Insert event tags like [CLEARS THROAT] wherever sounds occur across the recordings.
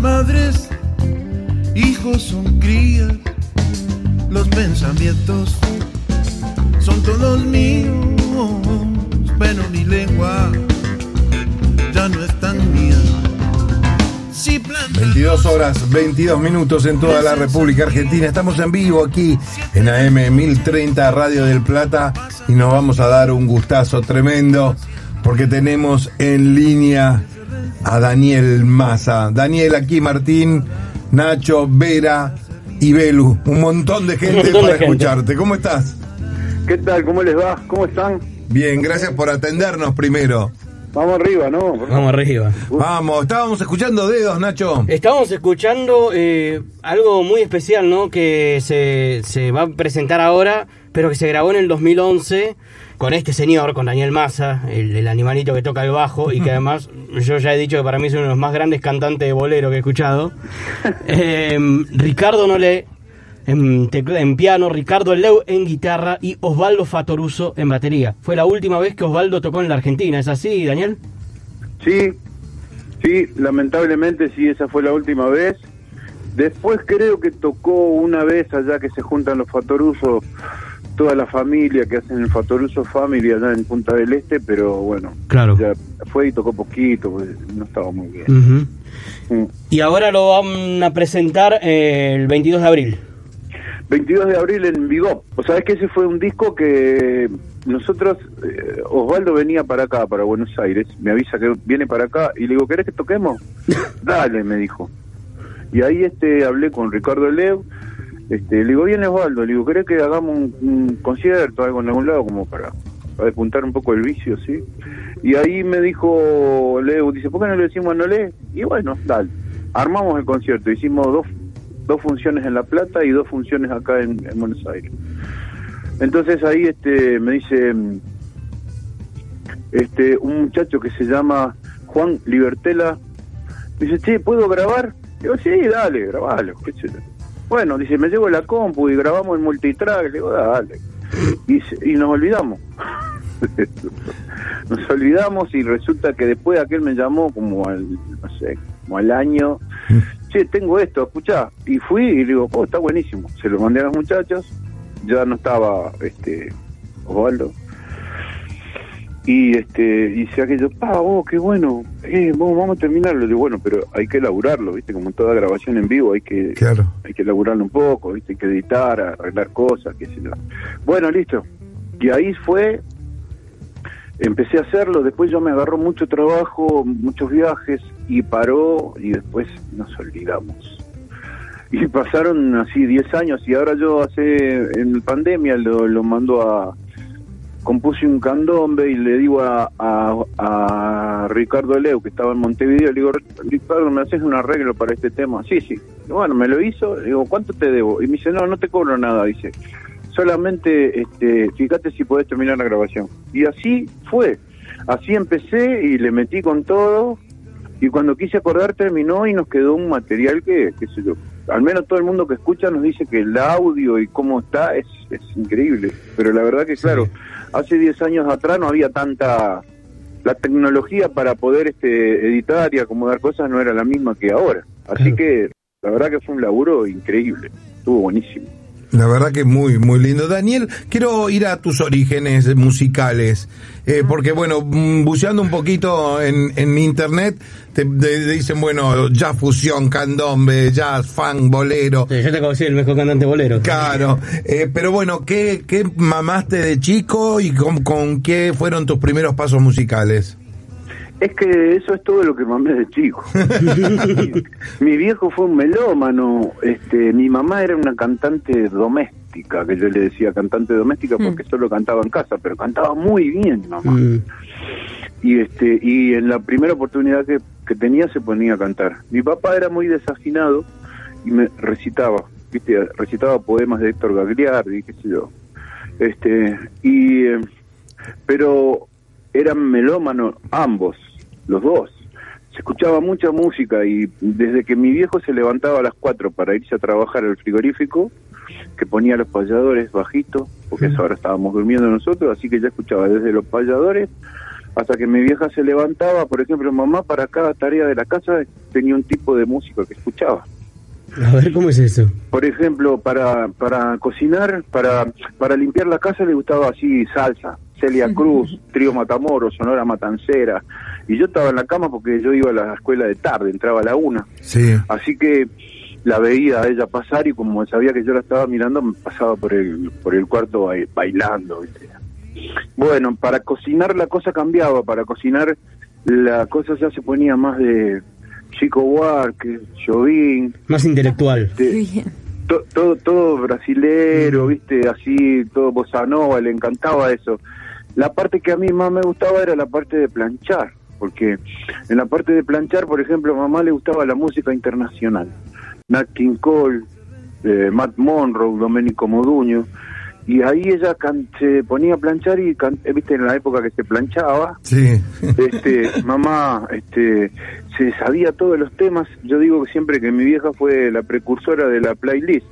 madres hijos son crías, los pensamientos son todos míos, pero mi lengua ya no es tan mía. 22 horas, 22 minutos en toda la República Argentina. Estamos en vivo aquí en AM 1030 Radio del Plata y nos vamos a dar un gustazo tremendo porque tenemos en línea a Daniel Massa. Daniel aquí, Martín, Nacho, Vera y Belu. Un montón de gente para escucharte. ¿Cómo estás? ¿Qué tal? ¿Cómo les va? ¿Cómo están? Bien, gracias por atendernos primero. Vamos arriba, ¿no? Vamos arriba. Vamos, estábamos escuchando dedos, Nacho. Estábamos escuchando eh, algo muy especial, ¿no? Que se, se va a presentar ahora, pero que se grabó en el 2011 con este señor, con Daniel Massa, el, animalito que toca el bajo y que [LAUGHS] además yo ya he dicho que para mí es uno de los más grandes cantantes de bolero que he escuchado. [LAUGHS] Eh, Ricardo Nole en, piano, Ricardo Leu en guitarra y Osvaldo Fatoruso en batería. Fue la última vez que Osvaldo tocó en la Argentina, ¿es así, Daniel? Sí, sí, lamentablemente sí, esa fue la última vez. Después creo que tocó una vez allá que se juntan los Fatoruso, toda la familia que hacen el Fatoruso Family allá en Punta del Este, pero bueno, claro. ya fue y tocó poquito, pues, no estaba muy bien. Mm. Y ahora lo van a presentar eh, el 22 de abril. 22 de abril en Vigo. O sabes que ese fue un disco que nosotros, eh, Osvaldo venía para acá, para Buenos Aires, me avisa que viene para acá y le digo, ¿querés que toquemos? [LAUGHS] Dale, me dijo. Y ahí este hablé con Ricardo Leo, este, le digo, viene Osvaldo, le digo, ¿querés que hagamos un, concierto, algo en algún lado, como para, para despuntar un poco el vicio, sí? Y ahí me dijo Leo, dice, ¿por qué no le decimos a Nolé? Y bueno, dale. Armamos el concierto, hicimos dos dos funciones en La Plata y dos funciones acá en, Buenos Aires. Entonces ahí este me dice este un muchacho que se llama Juan Libertela, dice, che, ¿puedo grabar? Digo, sí, dale, grabalo. Bueno, dice, me llevo la compu y grabamos el multitrack. Le digo, dale. Y, y nos olvidamos. [LAUGHS] nos olvidamos y resulta que después aquel me llamó como al, no sé, como al año [LAUGHS] che, tengo esto, escuchá. Y fui y le digo, oh, está buenísimo. Se lo mandé a los muchachos, ya no estaba este Osvaldo. Y este dice aquello, pa, oh, qué bueno, eh, vamos, a terminarlo. digo, bueno, pero hay que elaborarlo, ¿viste? Como toda grabación en vivo, hay que claro. hay que elaborarlo un poco, ¿viste? Hay que editar, arreglar cosas, qué sé yo. Bueno, listo. Y ahí fue empecé a hacerlo, después yo me agarró mucho trabajo, muchos viajes y paró y después nos olvidamos. Y pasaron así 10 años y ahora yo hace, en pandemia lo, lo mando a, compuse un candombe y le digo a, a, Ricardo Leu, que estaba en Montevideo, le digo, Ricardo, ¿me haces un arreglo para este tema? Sí, sí. Bueno, me lo hizo, le digo, ¿cuánto te debo? Y me dice, no, no te cobro nada, dice solamente este, fíjate si podés terminar la grabación. Y así fue. Así empecé y le metí con todo. Y cuando quise acordar terminó y nos quedó un material que, qué sé yo, al menos todo el mundo que escucha nos dice que el audio y cómo está es, es increíble. Pero la verdad que, claro, hace 10 años atrás no había tanta... La tecnología para poder este, editar y acomodar cosas no era la misma que ahora. Así que la verdad que fue un laburo increíble. Estuvo buenísimo. La verdad que muy, muy lindo. Daniel, quiero ir a tus orígenes musicales, eh, porque bueno, mm, buceando un poquito en, en internet, te, dicen, bueno, jazz fusión, candombe, jazz, funk, bolero. Sí, yo te conocí el mejor cantante bolero. Claro, eh, pero bueno, ¿qué, ¿qué mamaste de chico y con, con qué fueron tus primeros pasos musicales? Es que eso es todo lo que mamé de chico. [LAUGHS] mi, viejo fue un melómano, este, mi mamá era una cantante doméstica, que yo le decía cantante doméstica mm. porque solo cantaba en casa, pero cantaba muy bien mamá. Mm. Y este y en la primera oportunidad que, que tenía se ponía a cantar. Mi papá era muy desafinado y me recitaba, viste, recitaba poemas de Héctor Gagliardi, qué sé yo. Este, y eh, pero eran melómanos ambos los dos. Se escuchaba mucha música y desde que mi viejo se levantaba a las 4 para irse a trabajar al frigorífico, que ponía los payadores bajitos, porque eso ahora estábamos durmiendo nosotros, así que ya escuchaba desde los payadores hasta que mi vieja se levantaba, por ejemplo, mamá para cada tarea de la casa tenía un tipo de música que escuchaba. A ver, ¿cómo es eso? Por ejemplo, para para cocinar, para para limpiar la casa le gustaba así salsa, Celia Cruz, Trío Matamoros, Sonora Matancera. Y yo estaba en la cama porque yo iba a la escuela de tarde, entraba a la una. Sí. Así que la veía a ella pasar y como sabía que yo la estaba mirando, me pasaba por el, por el cuarto ba- bailando. ¿viste? Bueno, para cocinar la cosa cambiaba, para cocinar la cosa ya se ponía más de Chico Buarque, Jovín, Más intelectual. de- Bien. to- todo todo brasilero, viste, así, todo bossa nova, le encantaba eso. La parte que a mí más me gustaba era la parte de planchar, porque en la parte de planchar, por ejemplo, a mamá le gustaba la música internacional. Nat King Cole, eh, Matt Monroe, Domenico Moduño, y ahí ella can- se ponía a planchar y, can- eh, viste, en la época que se planchaba, Sí. este, [LAUGHS] mamá este, se sabía todos los temas. Yo digo que siempre que mi vieja fue la precursora de la playlist.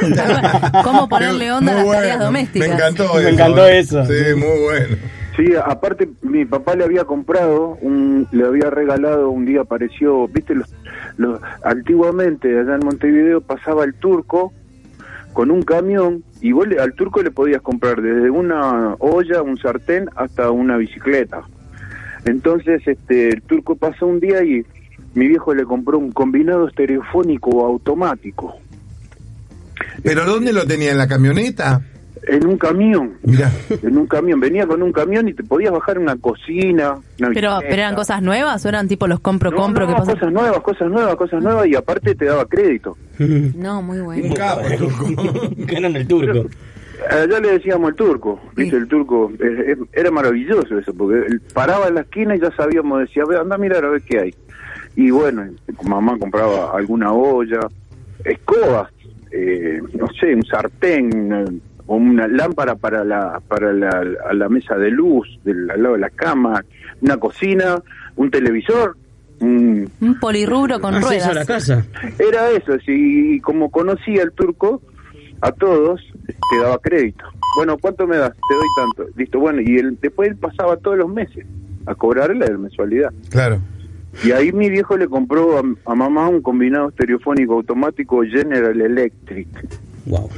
[LAUGHS] ¿Cómo ponerle onda a las tareas domésticas? Me encantó Me eso. encantó eso. Sí, muy bueno. Sí, aparte mi papá le había comprado, un, le había regalado, un día apareció, viste, los, los, antiguamente allá en Montevideo pasaba el turco con un camión y vos le- al turco le podías comprar desde una olla, un sartén hasta una bicicleta. Entonces este el turco pasó un día y mi viejo le compró un combinado estereofónico automático ¿Pero dónde lo tenía? ¿En la camioneta? en un camión. Mira. En un camión, venía con un camión y te podías bajar en una cocina. una Pero, pero eran cosas nuevas o eran tipo los compro, No, compro, no, que pasa? cosas nuevas, cosas nuevas, cosas nuevas y aparte te daba crédito. [LAUGHS] No, muy Un bueno. capo, [LAUGHS] Turco. Ganan el turco. Allá le decíamos el turco, viste, el turco, eh, eh, era maravilloso eso, porque él paraba en la esquina y ya sabíamos, decía, ve, anda a mirar a ver qué hay. Y bueno, mamá compraba alguna olla, escobas, eh, no sé, un sartén, o una lámpara para la para la, a la mesa de luz del, al lado de la cama, una cocina, un televisor, un, Un polirrubro con eso a la ruedas. casa. Era eso, sí, y como conocía el turco, a todos te daba crédito. Bueno, ¿cuánto me das? Te doy tanto. Listo, bueno, y él, después él pasaba todos los meses a cobrarle la mensualidad. Claro. Y ahí mi viejo le compró a, a mamá un combinado estereofónico automático General Electric. Wow.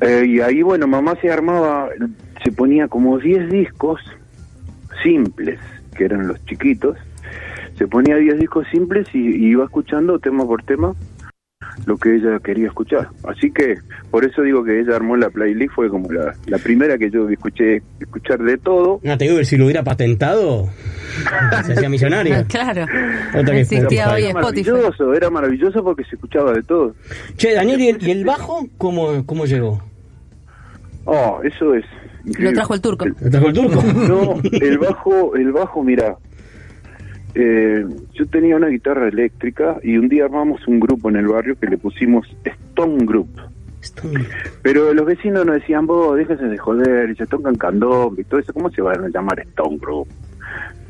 Eh, y ahí, bueno, mamá se armaba, se ponía como 10 discos simples, que eran los chiquitos. Se ponía 10 discos simples y, y iba escuchando tema por tema lo que ella quería escuchar. Así que por eso digo que ella armó la playlist, fue como la, la primera que yo escuché escuchar de todo. No, te digo que si lo hubiera patentado, [LAUGHS] se hacía millonario. Claro. Otra que hoy Era Spotify. maravilloso, era maravilloso porque se escuchaba de todo. Che, Daniel, ¿y el, y el bajo cómo, cómo llegó? Oh, eso es. Lo trajo el turco. ¿Lo trajo el turco? No, el bajo, el bajo, mira, eh, yo tenía una guitarra eléctrica y un día armamos un grupo en el barrio que le pusimos Stone Group. Pero los vecinos nos decían, vos, déjense de joder, y se tocan candombe y todo eso, ¿cómo se van a llamar Stone Group?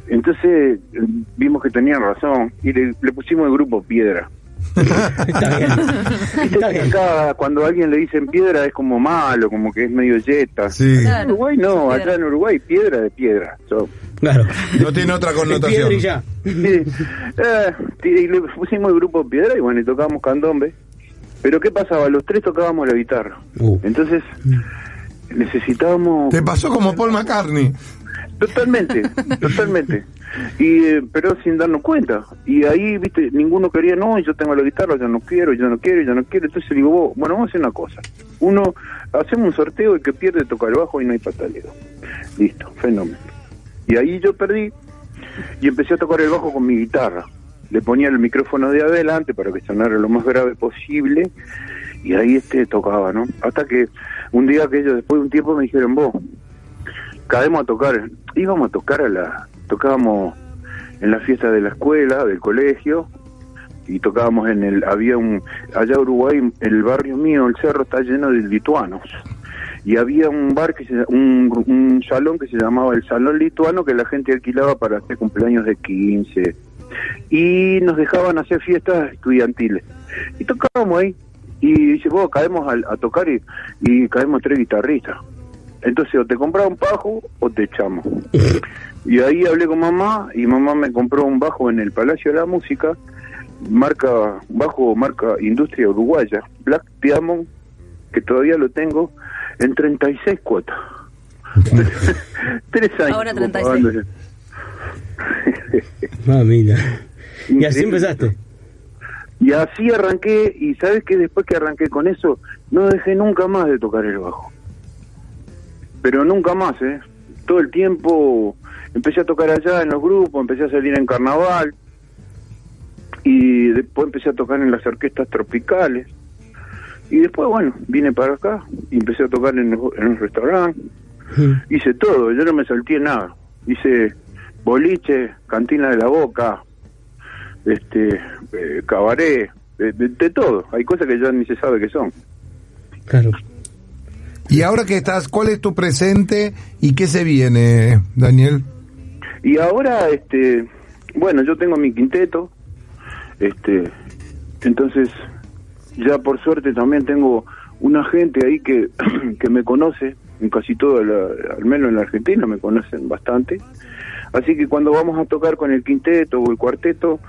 Entonces eh, vimos que tenían razón y le, le pusimos el grupo Piedra. [LAUGHS] Está bien. Está bien. acá cuando a alguien le dicen piedra es como malo, como que es medio yeta. Sí. Claro. En Uruguay no, allá en Uruguay piedra de piedra. So, Claro. No tiene otra piedra connotación. y ya. Sí. [LAUGHS] Eh, y le pusimos el grupo Piedra y bueno, y tocábamos candombe. Pero ¿qué pasaba? Los tres tocábamos la guitarra. Uh. Entonces necesitábamos... Te pasó como Paul McCartney. Totalmente, totalmente. Y eh, pero sin darnos cuenta. Y ahí, viste, ninguno quería, no, yo tengo la guitarra, yo no quiero, yo no quiero, yo no quiero. Entonces digo, vos, bueno, vamos a hacer una cosa. Uno, hacemos un sorteo, el que pierde toca el bajo y no hay pataleo. Listo, fenómeno. Y ahí yo perdí y empecé a tocar el bajo con mi guitarra. Le ponía el micrófono de adelante para que sonara lo más grave posible y ahí este tocaba, ¿no? Hasta que un día que ellos después de un tiempo me dijeron, vos, caemos a tocar, íbamos a tocar a la, tocábamos en la fiesta de la escuela, del colegio, y tocábamos en el, había un, allá Uruguay, el barrio mío, el cerro está lleno de lituanos, y había un bar que se, un, un salón que se llamaba el Salón Lituano que la gente alquilaba para hacer cumpleaños de 15, y nos dejaban hacer fiestas estudiantiles, y tocábamos ahí, y dice, vos caemos al- a, tocar y, y caemos tres guitarristas. Entonces o te compraba un pajo o te echamos. [LAUGHS] Y ahí hablé con mamá y mamá me compró un bajo en el Palacio de la Música, marca bajo marca Industria Uruguaya, Black Diamond, que todavía lo tengo, en 36 cuotas. [LAUGHS] Tres años. Ahora como 36. pagando eso. Ah, mira. Y así empezaste. Y así arranqué, y sabes que después que arranqué con eso, no dejé nunca más de tocar el bajo. Pero nunca más, ¿eh? Todo el tiempo empecé a tocar allá en los grupos, empecé a salir en carnaval, y después empecé a tocar en las orquestas tropicales. Y después, bueno, vine para acá y empecé a tocar en, los- en un restaurante. Hice todo, yo no me salté nada. Hice boliche, cantina de la boca, este eh, cabaret, de, de- de todo. Hay cosas que ya ni se sabe qué son. Claro. Y ahora que estás, ¿cuál es tu presente y qué se viene, Daniel? Y ahora, este, bueno, yo tengo mi quinteto, este, entonces ya por suerte también tengo una gente ahí que, [CLEARS THROAT] que me conoce, en casi todo, la- al menos en la Argentina me conocen bastante. Así que cuando vamos a tocar con el quinteto o el cuarteto,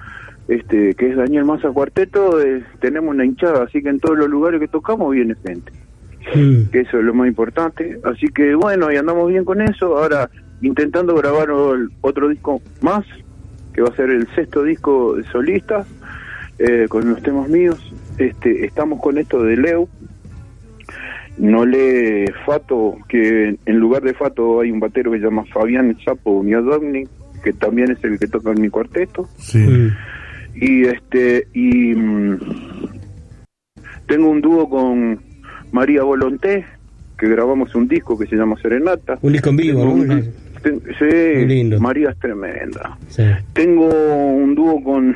este, que es Daniel Massa Cuarteto, eh, tenemos una hinchada, así que en todos los lugares que tocamos viene gente. Mm. que eso es lo más importante. Así que bueno, y andamos bien con eso. Ahora intentando grabar otro disco más, que va a ser el sexto disco de solista, eh, con los temas míos. Este, estamos con esto de Leo. No lee Fato, que en lugar de Fato hay un batero que se llama Fabián Sapo Miodogni, que también es el que toca en mi cuarteto Sí. Y este y mm, tengo un dúo con María Volonté que grabamos un disco que se llama Serenata Un disco en vivo, sí. María es tremenda Sí. tengo un dúo con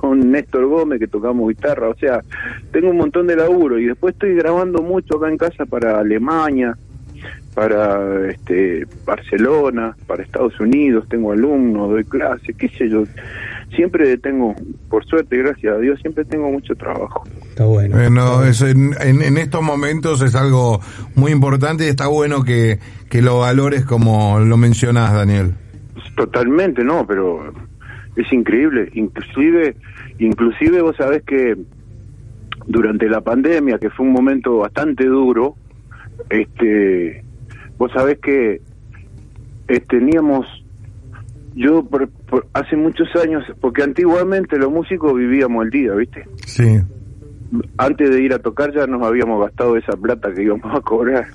con Néstor Gómez que tocamos guitarra o sea tengo un montón de laburo y después estoy grabando mucho acá en casa para Alemania para este Barcelona, para Estados Unidos, tengo alumnos, doy clases, qué sé yo. Siempre tengo, por suerte, gracias a Dios, siempre tengo mucho trabajo. Está bueno. Bueno, eso en, en- en estos momentos es algo muy importante y está bueno que, que lo valores como lo mencionás, Daniel. Totalmente, no, pero es increíble. Inclusive, inclusive vos sabés que durante la pandemia, que fue un momento bastante duro, este, vos sabés que eh, teníamos, yo por- por- hace muchos años, porque antiguamente los músicos vivíamos el día, ¿viste? Sí. antes de ir a tocar ya nos habíamos gastado esa plata que íbamos a cobrar.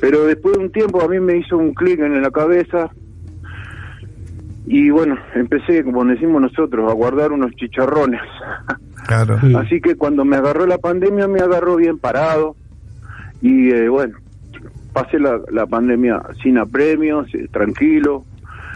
Pero después de un tiempo a mí me hizo un clic en la cabeza y bueno, empecé, como decimos nosotros, a guardar unos chicharrones. Claro. Así que cuando me agarró la pandemia me agarró bien parado y eh, bueno, pasé la, la pandemia sin apremios, eh, tranquilo,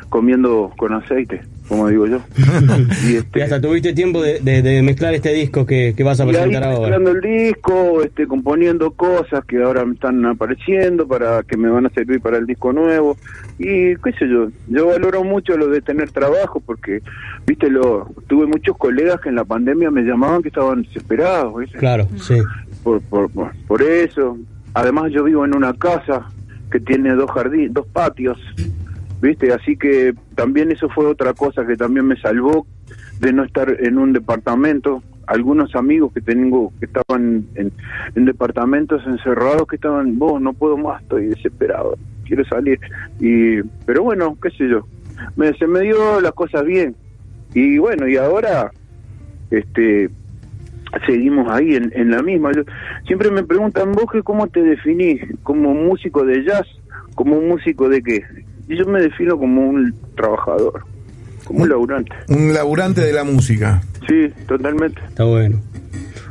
comiendo con aceite, como digo yo. [LAUGHS] y Y este, hasta tuviste tiempo de, de- de mezclar este disco que, que vas a y ahí presentar ahora. mezclando el disco, este, componiendo cosas que ahora me están apareciendo para que me van a servir para el disco nuevo. Y qué sé yo, yo valoro mucho lo de tener trabajo porque, viste, lo tuve muchos colegas que en la pandemia me llamaban que estaban desesperados, ¿viste? Claro, sí. por, por, por, por eso. Además yo vivo en una casa que tiene dos jardines, dos patios, ¿viste? Así que también eso fue otra cosa que también me salvó de no estar en un departamento. Algunos amigos que tengo que estaban en, en departamentos encerrados que estaban, vos no puedo más, estoy desesperado, quiero salir. Y, pero bueno, qué sé yo, me, se me dio las cosas bien. Y bueno, y ahora, este, seguimos ahí en, en la misma. Yo- siempre me preguntan, vos que cómo te definís, como músico de jazz, como músico de qué. Y yo me defino como un trabajador, como un laburante. Un laburante de la música. Sí, totalmente. Está bueno.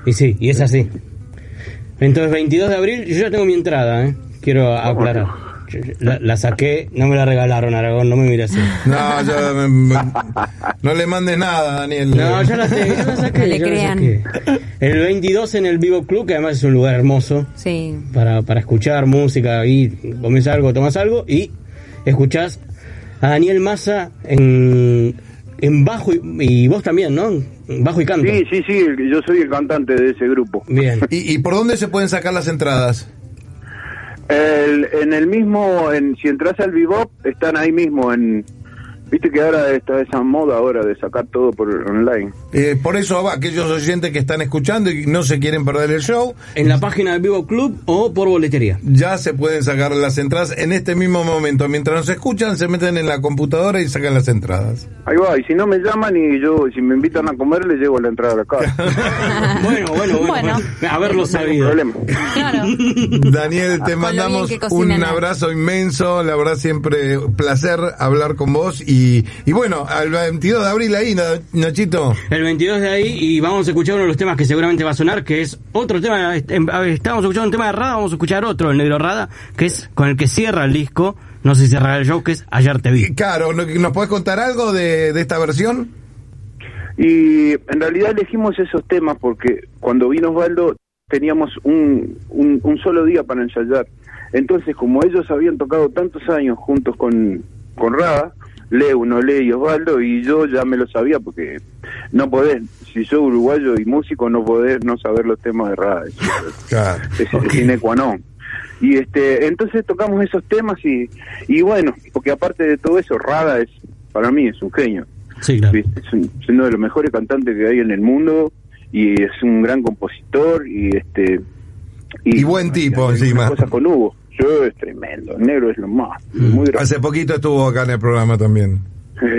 Y sí, y es así. Entonces, 22 de abril, yo ya tengo mi entrada, ¿eh? Quiero aclarar. Yo- yo- La, la saqué, no me la regalaron, Aragón, no me mires así. No, yo, me- me- no le mandes nada, Daniel. No, ya la, tengo, ya la saqué. No le crean. saqué. El 22 en el Vivo Club, que además es un lugar hermoso Sí. para, para escuchar música y comes algo, tomas algo y escuchás a Daniel Massa en, en bajo y, y vos también, ¿no? En Bajo y canto. Sí, sí, sí, yo soy el cantante de ese grupo. Bien. ¿Y, ¿Y por dónde se pueden sacar las entradas? El- en el mismo, en, si entras al Bebop, están ahí mismo en, Viste que ahora está esa moda ahora de sacar todo por online. Eh, por eso va, aquellos oyentes que están escuchando y no se quieren perder el show, En la página del Vivo Club o por boletería. ya se pueden sacar las entradas en este mismo momento. Mientras nos escuchan, se meten en la computadora y sacan las entradas. Ahí va, y si no me llaman y yo, si me invitan a comer, les llevo la entrada a la casa. Bueno, bueno, bueno. Bueno. Haberlo sabido. problema. Claro. Daniel, te mandamos un abrazo inmenso. La verdad, siempre placer hablar con vos. Y, y bueno, al 22 de abril ahí, Na- Nachito. El 22 de ahí y vamos a escuchar uno de los temas que seguramente va a sonar, que es otro tema. em, Estábamos escuchando un tema de Rada, vamos a escuchar otro, el Negro Rada, que es con el que cierra el disco. No sé si cerrará el show, que es Ayer te vi. Claro, ¿no- ¿nos podés contar algo de, de esta versión? Y en realidad elegimos esos temas porque cuando vino Osvaldo teníamos un, un, un solo día para ensayar. Entonces, como ellos habían tocado tantos años juntos con, con Rada, Leo, Nolé y Osvaldo, y yo ya me lo sabía porque no podés, si soy uruguayo y músico, no podés no saber los temas de Rada. Es, [LAUGHS] Claro. es el sine qua non. Y este, entonces tocamos esos temas y, y bueno, porque aparte de todo eso, Rada es, para mí es un genio. Sí, claro. Es, un- es uno de los mejores cantantes que hay en el mundo y es un gran compositor y este Y buen tipo, encima. cosas con Hugo. Yo es tremendo, el negro es lo más, muy gracioso, Hace poquito estuvo acá en el programa también.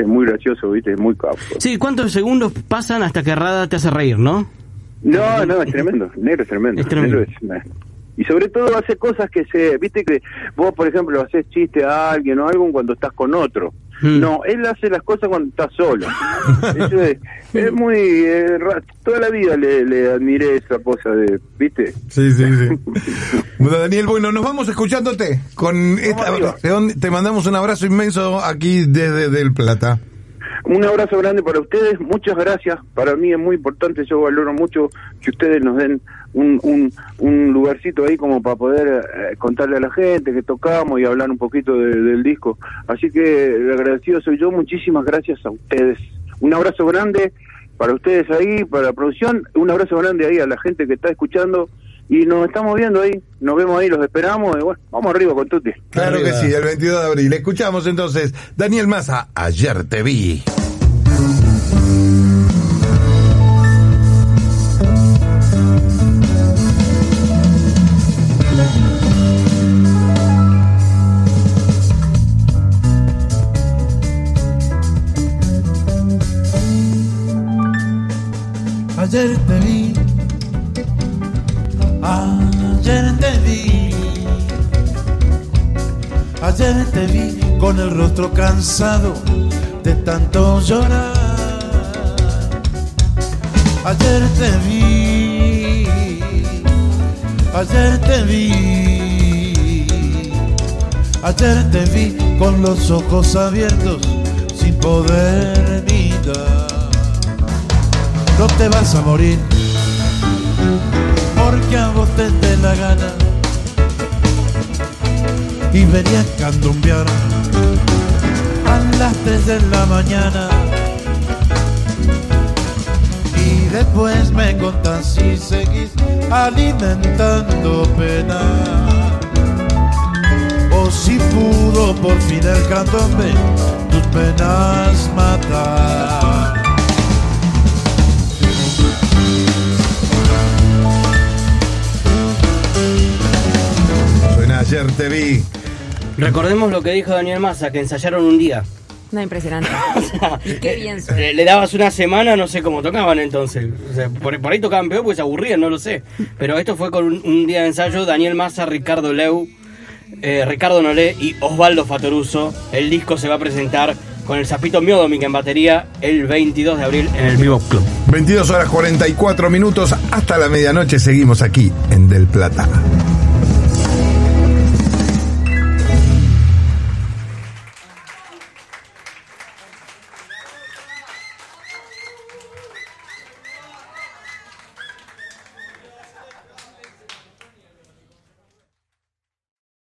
muy gracioso, viste, muy capo. Sí, ¿cuántos segundos pasan hasta que Rada te hace reír, no? No, no, es tremendo, el negro es tremendo. Es tremendo. el negro es- y sobre todo hace cosas que se, viste que vos por ejemplo haces chiste a alguien o algo cuando estás con otro. Mm. No, él hace las cosas cuando está solo. [LAUGHS] Eso es, es muy eh, toda la vida le, le admiré esa cosa de, viste. Sí, sí, sí. [LAUGHS] Bueno, Daniel, bueno, nos vamos escuchándote. Con esta te mandamos un abrazo inmenso aquí desde Del Plata. Un abrazo grande para ustedes, muchas gracias. Para mí es muy importante, yo valoro mucho que ustedes nos den un, un, un lugarcito ahí como para poder eh, contarle a la gente que tocamos y hablar un poquito de- del disco. Así que agradecido soy yo, muchísimas gracias a ustedes. Un abrazo grande para ustedes ahí, para la producción, un abrazo grande ahí a la gente que está escuchando y nos estamos viendo ahí, nos vemos ahí, los esperamos y bueno, vamos arriba con Tuti. Claro Arriba. que sí, el 22 de abril. Escuchamos entonces Daniel Massa, ayer te vi. Ayer te vi, ayer te vi, ayer te vi con el rostro cansado de tanto llorar. Ayer te vi, ayer te vi, ayer te vi con los ojos abiertos sin poder mirar. No te vas a morir porque a vos te dé la gana. Y venía a candumbear a las 3 de la mañana. Y después me contás si seguís alimentando pena. O si pudo por fin el candombe tus penas matar ayer te vi. Recordemos lo que dijo Daniel Massa, que ensayaron un día. No, impresionante. [LAUGHS] [LAUGHS] Y qué bien suena. Le, le dabas una semana, no sé cómo tocaban entonces. O sea, por, por ahí tocaban peor porque se aburrían, no lo sé. Pero esto fue con un, un día de ensayo. Daniel Massa, Ricardo Leu, eh, Ricardo Nolé y Osvaldo Fatoruso. El disco se va a presentar con el Zapito Miodomic en batería el 22 de abril en el Vivo Club. 22 horas 44 minutos hasta la medianoche seguimos aquí en Del Plata.